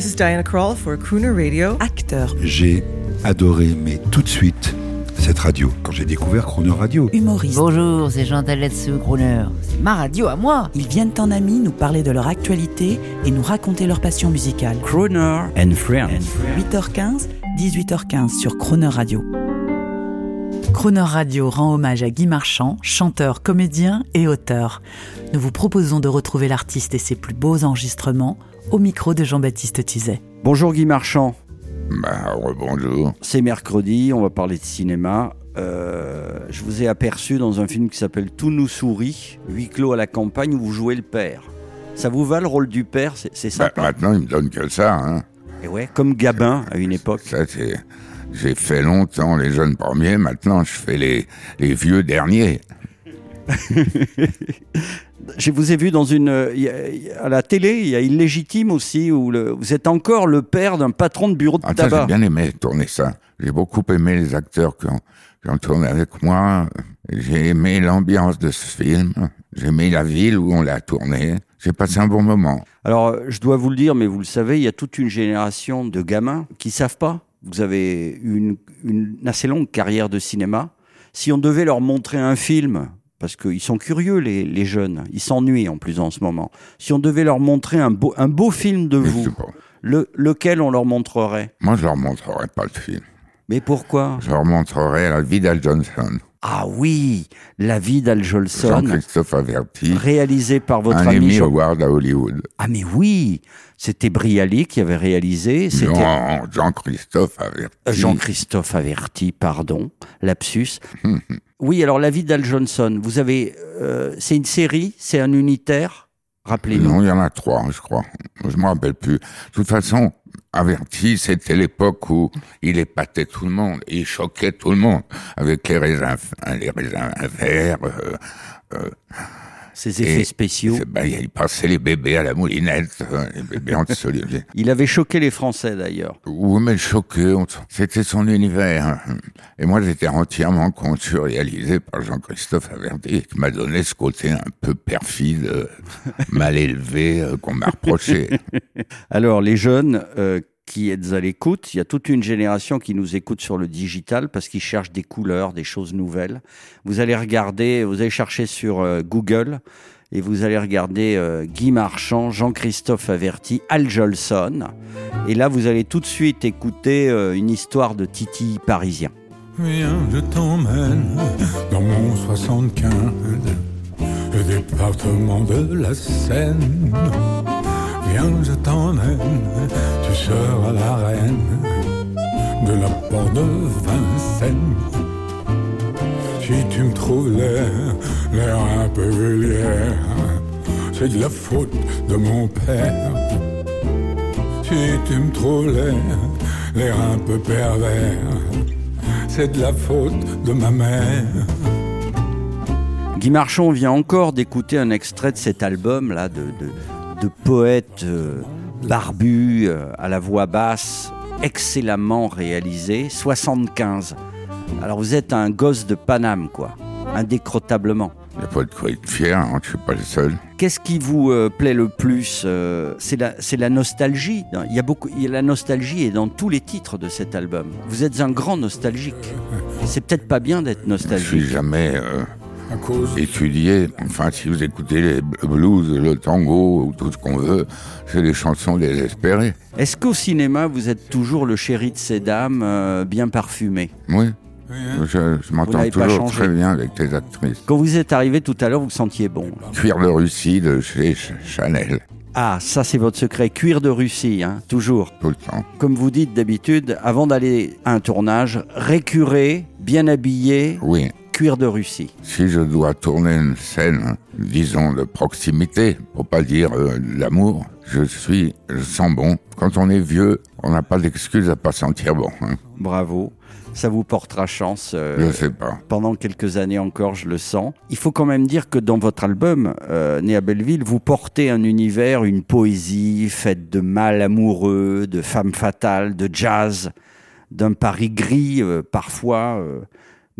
This is Diana Krall for Crooner Radio. Acteur, J'ai adoré, mais tout de suite, cette radio. Quand j'ai découvert Chrono Radio, humoriste. Bonjour, c'est Jean Taletsu, Crooner. C'est ma radio à moi. Ils viennent en amis nous parler de leur actualité et nous raconter leur passion musicale. Croner and Friends. 8h15, 18h15 sur Croner Radio. Croner Radio rend hommage à Guy Marchand, chanteur, comédien et auteur. Nous vous proposons de retrouver l'artiste et ses plus beaux enregistrements au micro de Jean-Baptiste Tuzet. Bonjour Guy Marchand, Bah, bonjour. c'est mercredi, on va parler de cinéma. Euh, je vous ai aperçu dans un film qui s'appelle Tout nous sourit, huis clos à la campagne où vous jouez le père. Ça vous va le rôle du père? C'est c'est Bah, maintenant, il me donne que ça. Hein. Et ouais, comme Gabin à une époque. Ça, c'est. J'ai fait longtemps les jeunes premiers, maintenant je fais les, les vieux derniers. Je vous ai vu dans une a- à la télé, il y a Illégitime aussi où le- vous êtes encore le père d'un patron de bureau de Ah, ça, j'ai tabac. bien aimé tourner ça. J'ai beaucoup aimé les acteurs qui ont, qui ont tourné avec moi. J'ai aimé l'ambiance de ce film. J'ai aimé la ville où on l'a tourné. J'ai passé un bon moment. Alors, je dois vous le dire, mais vous le savez, il y a toute une génération de gamins qui savent pas. Vous avez une, une assez longue carrière de cinéma. Si on devait leur montrer un film, parce qu'ils sont curieux, les, les jeunes, ils s'ennuient en plus en ce moment. Si on devait leur montrer un beau, un beau film de vous, le, lequel on leur montrerait? Moi, je leur montrerai pas le film. Mais pourquoi? Je leur montrerai la vie d'Al Johnson. Ah oui, La vie d'Al Jolson, Jean-Christophe Averti. réalisé par votre un ami Emmy Jean- Award à Hollywood. Ah mais oui, c'était Brialy qui avait réalisé. C'était Non, Jean-Christophe Averti. Euh, Jean-Christophe Averti, pardon, lapsus. oui, alors La vie d'Al Johnson, vous avez, euh, c'est une série, c'est un unitaire, rappelez-nous. Non, il y en a trois, je crois. Je me rappelle plus. De toute façon, Averti, c'était l'époque où il épatait tout le monde, il choquait tout le monde avec les raisins, les raisins verts. Euh, euh, Ces effets et spéciaux. ben, il passait les bébés à la moulinette, euh, les bébés en dessous. Il avait choqué les Français d'ailleurs. Oui, mais choqué, c'était son univers. Et moi, j'étais entièrement conçu, réalisé par Jean-Christophe Averti, qui m'a donné ce côté un peu perfide, euh, mal élevé, euh, qu'on m'a reproché. Alors les jeunes euh, qui êtes à l'écoute, il y a toute une génération qui nous écoute sur le digital parce qu'ils cherchent des couleurs, des choses nouvelles. Vous allez regarder, vous allez chercher sur euh, Google et vous allez regarder euh, Guy Marchand, Jean-Christophe Averti, Al Jolson. Et là, vous allez tout de suite écouter euh, une histoire de Titi parisien. Viens, je t'emmène dans mon 75, le département de la Seine. Viens, je t'emmène, seras la reine de la porte de Vincennes. Si tu me trouves l'air, un peu vulgaire, c'est de la faute de mon père. Si tu me trouves l'air, un peu pervers, c'est de la faute de ma mère. Guy Marchand vient encore d'écouter un extrait de cet album là de poète euh, barbu euh, à la voix basse, excellemment réalisé, 75. Alors vous êtes un gosse de Paname quoi, indécrotablement. Il n'y a pas de quoi être fier, hein, je suis pas le seul. Qu'est-ce qui vous euh, plaît le plus euh, C'est la, la nostalgie. Il y a beaucoup, il y a la nostalgie est dans tous les titres de cet album. Vous êtes un grand nostalgique. C'est peut-être pas bien d'être Je suis nostalgique. jamais euh, À cause étudié. Enfin, si vous écoutez les blues, le tango ou tout ce qu'on veut, c'est des chansons désespérées. Est-ce qu'au cinéma, vous êtes toujours le chéri de ces dames, euh, bien parfumé Oui, Rien. je, je m'entends toujours très bien avec les actrices. Quand vous êtes arrivé tout à l'heure, vous vous sentiez bon. Cuir de Russie de chez Ch- Chanel, Ah, ça c'est votre secret. Cuir de Russie, hein, toujours. tout le temps. Comme vous dites d'habitude, avant d'aller à un tournage, récuré, bien habillé, Oui, cuir de Russie. si je dois tourner une scène, disons, de proximité, pour pas dire euh, l'amour, je suis, je sens bon. Quand on est vieux, on n'a pas d'excuse à pas sentir bon. hein. Bravo. Ça vous portera chance. euh, Je sais pas. pendant quelques années encore, je le sens. Il faut quand même dire que dans votre album, euh, Né à Belleville, vous portez un univers, une poésie faite de mal amoureux, de femmes fatales, de jazz, d'un Paris gris euh, parfois,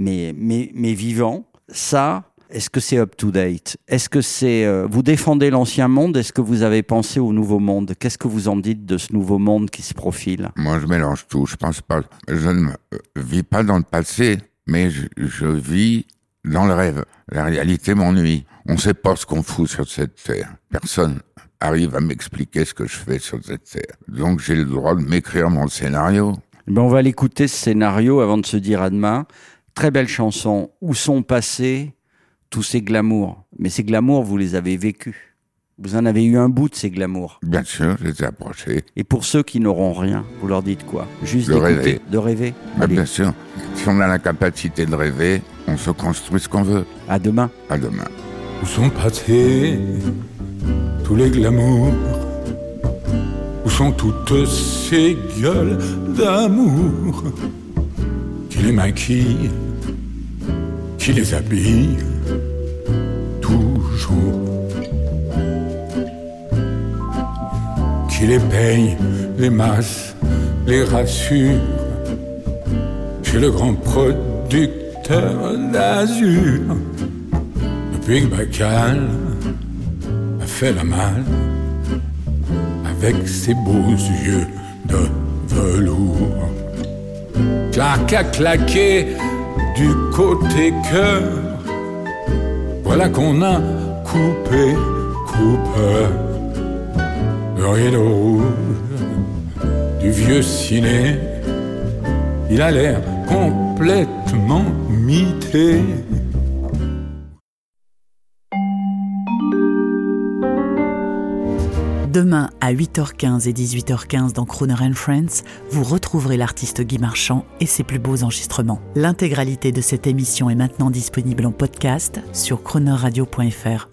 mais, mais, mais vivant. Ça, Est-ce que c'est up to date? Est-ce que c'est euh, vous défendez l'ancien monde? Est-ce que vous avez pensé au nouveau monde? Qu'est-ce que vous en dites de ce nouveau monde qui se profile? Moi, je mélange tout. Je pense pas. Je ne euh, vis pas dans le passé, mais je, je vis dans le rêve. La réalité m'ennuie. On ne sait pas ce qu'on fout sur cette terre. Personne arrive à m'expliquer ce que je fais sur cette terre. Donc j'ai le droit de m'écrire mon scénario. Ben, on va l'écouter ce scénario avant de se dire à demain. Très belle chanson. Où sont passés tous ces glamours? Mais ces glamours, vous les avez vécus. Vous en avez eu un bout de ces glamours. Bien sûr, j'étais approché. Et pour ceux qui n'auront rien, vous leur dites quoi? Juste De d'écouter, rêver. de rêver? Bah, bien sûr, si on a la capacité de rêver, on se construit ce qu'on veut. à demain. À demain. Où sont passés tous les glamours? Où sont toutes ces gueules d'amour? Qui les maquillent, qui les habillent toujours. Qui les paye, les masse, les rassure. Chez le grand producteur d'azur. Big Bacal a fait la malle avec ses beaux yeux de velours. À claquer du côté cœur. Voilà qu'on a coupé, coupeur. Le rideau rouge du vieux ciné. Il a l'air complètement mité. Demain à 8h15 et 18h15 dans Croner and Friends, vous retrouverez l'artiste Guy Marchand et ses plus beaux enregistrements. L'intégralité de cette émission est maintenant disponible en podcast sur cronerradio.fr.